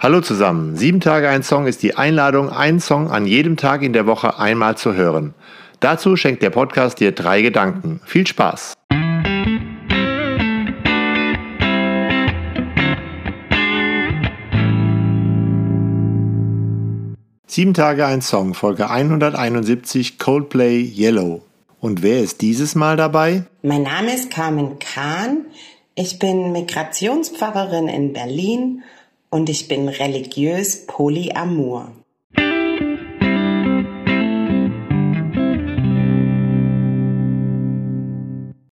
Hallo zusammen. Sieben Tage ein Song ist die Einladung, einen Song an jedem Tag in der Woche einmal zu hören. Dazu schenkt der Podcast dir drei Gedanken. Viel Spaß! Sieben Tage ein Song, Folge 171, Coldplay Yellow. Und wer ist dieses Mal dabei? Mein Name ist Carmen Kahn. Ich bin Migrationspfarrerin in Berlin und ich bin religiös polyamor.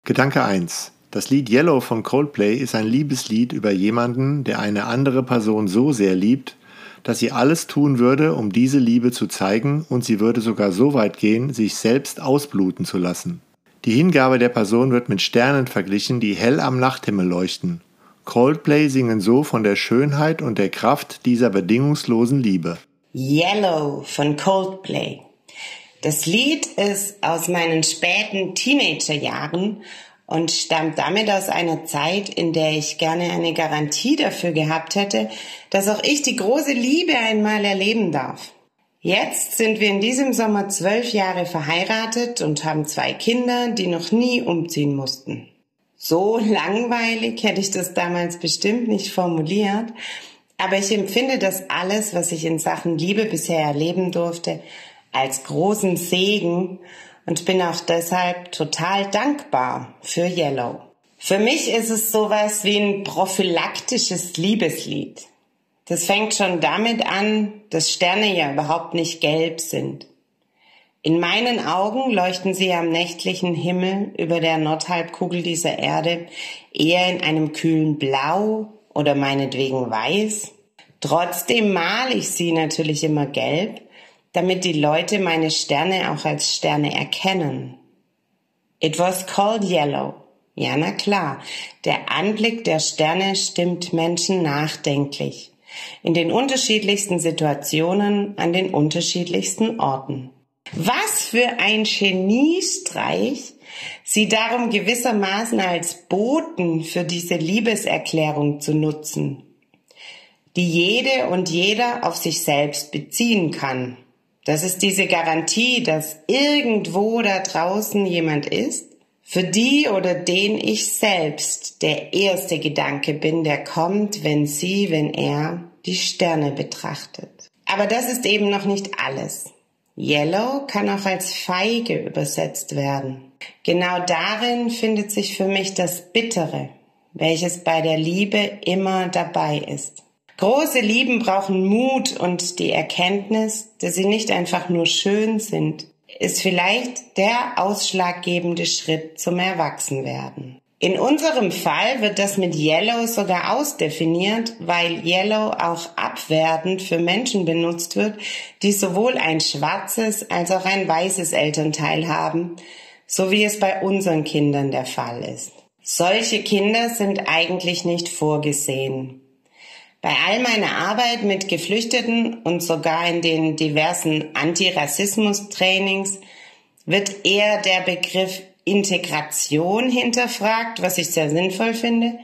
Gedanke 1. Das Lied Yellow von Coldplay ist ein Liebeslied über jemanden, der eine andere Person so sehr liebt, dass sie alles tun würde, um diese Liebe zu zeigen und sie würde sogar so weit gehen, sich selbst ausbluten zu lassen. Die Hingabe der Person wird mit Sternen verglichen, die hell am Nachthimmel leuchten. Coldplay singen so von der Schönheit und der Kraft dieser bedingungslosen Liebe. Yellow von Coldplay. Das Lied ist aus meinen späten Teenagerjahren und stammt damit aus einer Zeit, in der ich gerne eine Garantie dafür gehabt hätte, dass auch ich die große Liebe einmal erleben darf. Jetzt sind wir in diesem Sommer zwölf Jahre verheiratet und haben zwei Kinder, die noch nie umziehen mussten. So langweilig hätte ich das damals bestimmt nicht formuliert, aber ich empfinde das alles, was ich in Sachen Liebe bisher erleben durfte, als großen Segen und bin auch deshalb total dankbar für Yellow. Für mich ist es sowas wie ein prophylaktisches Liebeslied. Das fängt schon damit an, dass Sterne ja überhaupt nicht gelb sind. In meinen Augen leuchten sie am nächtlichen Himmel über der Nordhalbkugel dieser Erde eher in einem kühlen Blau oder meinetwegen weiß. Trotzdem male ich sie natürlich immer gelb, damit die Leute meine Sterne auch als Sterne erkennen. It was called yellow. Ja, na klar. Der Anblick der Sterne stimmt Menschen nachdenklich. In den unterschiedlichsten Situationen, an den unterschiedlichsten Orten. Was für ein Geniestreich, sie darum gewissermaßen als Boten für diese Liebeserklärung zu nutzen, die jede und jeder auf sich selbst beziehen kann. Das ist diese Garantie, dass irgendwo da draußen jemand ist, für die oder den ich selbst der erste Gedanke bin, der kommt, wenn sie, wenn er die Sterne betrachtet. Aber das ist eben noch nicht alles. Yellow kann auch als feige übersetzt werden. Genau darin findet sich für mich das Bittere, welches bei der Liebe immer dabei ist. Große Lieben brauchen Mut und die Erkenntnis, dass sie nicht einfach nur schön sind, ist vielleicht der ausschlaggebende Schritt zum Erwachsenwerden. In unserem Fall wird das mit Yellow sogar ausdefiniert, weil Yellow auch abwertend für Menschen benutzt wird, die sowohl ein schwarzes als auch ein weißes Elternteil haben, so wie es bei unseren Kindern der Fall ist. Solche Kinder sind eigentlich nicht vorgesehen. Bei all meiner Arbeit mit Geflüchteten und sogar in den diversen Antirassismus-Trainings wird eher der Begriff Integration hinterfragt, was ich sehr sinnvoll finde,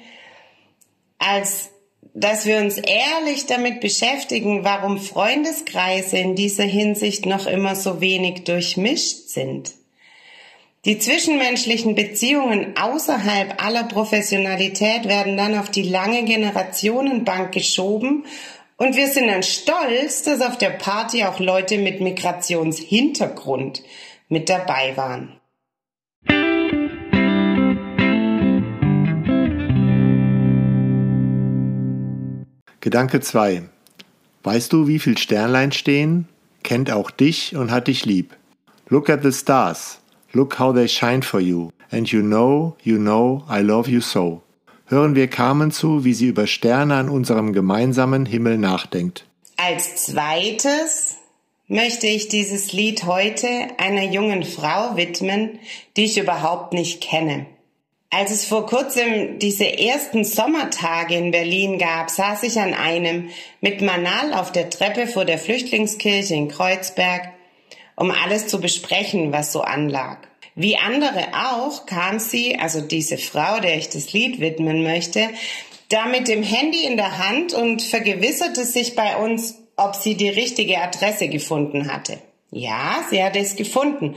als dass wir uns ehrlich damit beschäftigen, warum Freundeskreise in dieser Hinsicht noch immer so wenig durchmischt sind. Die zwischenmenschlichen Beziehungen außerhalb aller Professionalität werden dann auf die lange Generationenbank geschoben und wir sind dann stolz, dass auf der Party auch Leute mit Migrationshintergrund mit dabei waren. Gedanke 2. Weißt du, wie viel Sternlein stehen? Kennt auch dich und hat dich lieb. Look at the stars. Look how they shine for you. And you know, you know, I love you so. Hören wir Carmen zu, wie sie über Sterne an unserem gemeinsamen Himmel nachdenkt. Als zweites möchte ich dieses Lied heute einer jungen Frau widmen, die ich überhaupt nicht kenne. Als es vor kurzem diese ersten Sommertage in Berlin gab, saß ich an einem mit Manal auf der Treppe vor der Flüchtlingskirche in Kreuzberg, um alles zu besprechen, was so anlag. Wie andere auch kam sie, also diese Frau, der ich das Lied widmen möchte, da mit dem Handy in der Hand und vergewisserte sich bei uns, ob sie die richtige Adresse gefunden hatte. Ja, sie hatte es gefunden.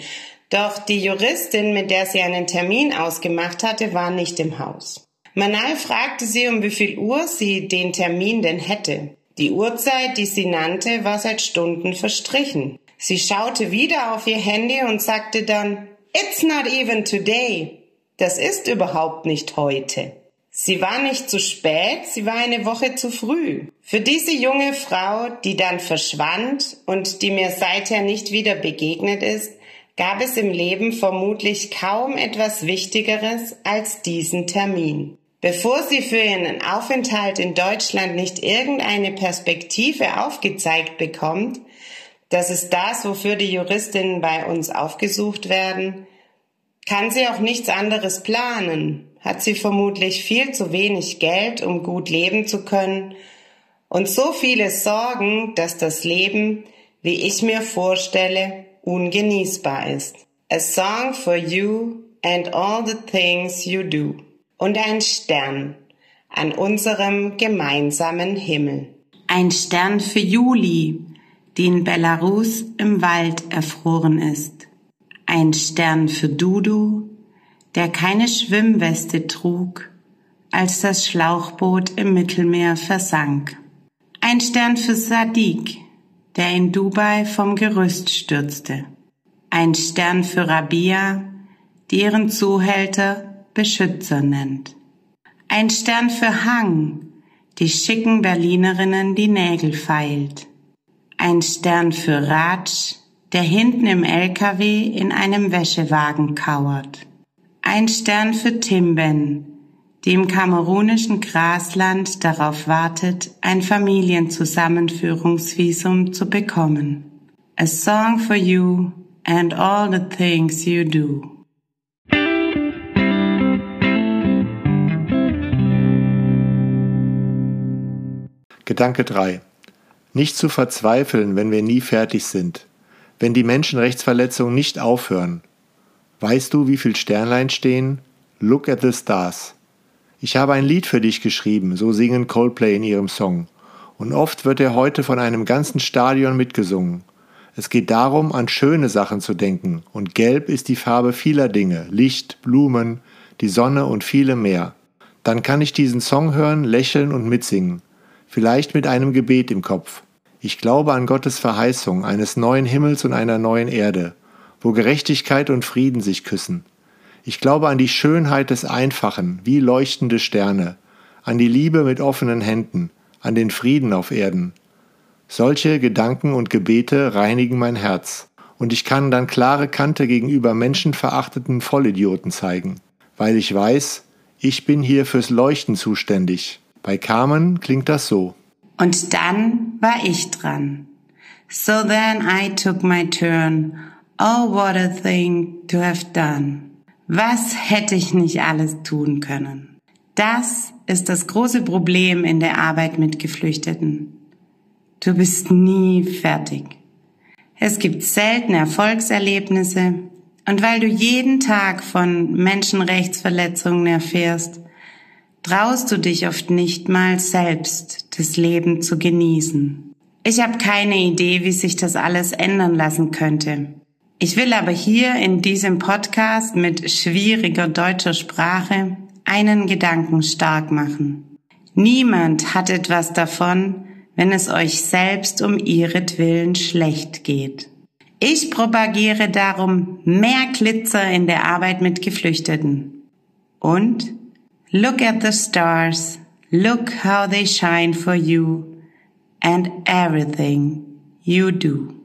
Doch die Juristin, mit der sie einen Termin ausgemacht hatte, war nicht im Haus. Manal fragte sie, um wie viel Uhr sie den Termin denn hätte. Die Uhrzeit, die sie nannte, war seit Stunden verstrichen. Sie schaute wieder auf ihr Handy und sagte dann, It's not even today. Das ist überhaupt nicht heute. Sie war nicht zu spät, sie war eine Woche zu früh. Für diese junge Frau, die dann verschwand und die mir seither nicht wieder begegnet ist, gab es im Leben vermutlich kaum etwas Wichtigeres als diesen Termin. Bevor sie für ihren Aufenthalt in Deutschland nicht irgendeine Perspektive aufgezeigt bekommt, das ist das, wofür die Juristinnen bei uns aufgesucht werden, kann sie auch nichts anderes planen, hat sie vermutlich viel zu wenig Geld, um gut leben zu können und so viele Sorgen, dass das Leben, wie ich mir vorstelle, ungenießbar ist. A song for you and all the things you do. Und ein Stern an unserem gemeinsamen Himmel. Ein Stern für Juli, die in Belarus im Wald erfroren ist. Ein Stern für Dudu, der keine Schwimmweste trug, als das Schlauchboot im Mittelmeer versank. Ein Stern für Sadiq, der in Dubai vom Gerüst stürzte. Ein Stern für Rabia, die ihren Zuhälter Beschützer nennt. Ein Stern für Hang, die schicken Berlinerinnen die Nägel feilt. Ein Stern für Raj, der hinten im LKW in einem Wäschewagen kauert ein Stern für Timben, die im kamerunischen Grasland darauf wartet, ein Familienzusammenführungsvisum zu bekommen. A song for you and all the things you do. Gedanke 3. Nicht zu verzweifeln, wenn wir nie fertig sind, wenn die Menschenrechtsverletzungen nicht aufhören, Weißt du, wie viel Sternlein stehen? Look at the stars. Ich habe ein Lied für dich geschrieben, so singen Coldplay in ihrem Song. Und oft wird er heute von einem ganzen Stadion mitgesungen. Es geht darum, an schöne Sachen zu denken, und gelb ist die Farbe vieler Dinge, Licht, Blumen, die Sonne und viele mehr. Dann kann ich diesen Song hören, lächeln und mitsingen, vielleicht mit einem Gebet im Kopf. Ich glaube an Gottes Verheißung eines neuen Himmels und einer neuen Erde, wo Gerechtigkeit und Frieden sich küssen. Ich glaube an die Schönheit des Einfachen, wie leuchtende Sterne, an die Liebe mit offenen Händen, an den Frieden auf Erden. Solche Gedanken und Gebete reinigen mein Herz, und ich kann dann klare Kante gegenüber menschenverachteten Vollidioten zeigen, weil ich weiß, ich bin hier fürs Leuchten zuständig. Bei Carmen klingt das so. Und dann war ich dran. So then I took my turn Oh, what a thing to have done. Was hätte ich nicht alles tun können? Das ist das große Problem in der Arbeit mit Geflüchteten. Du bist nie fertig. Es gibt selten Erfolgserlebnisse und weil du jeden Tag von Menschenrechtsverletzungen erfährst, traust du dich oft nicht mal selbst, das Leben zu genießen. Ich habe keine Idee, wie sich das alles ändern lassen könnte. Ich will aber hier in diesem Podcast mit schwieriger deutscher Sprache einen Gedanken stark machen. Niemand hat etwas davon, wenn es euch selbst um ihretwillen schlecht geht. Ich propagiere darum mehr Glitzer in der Arbeit mit Geflüchteten. Und look at the stars, look how they shine for you and everything you do.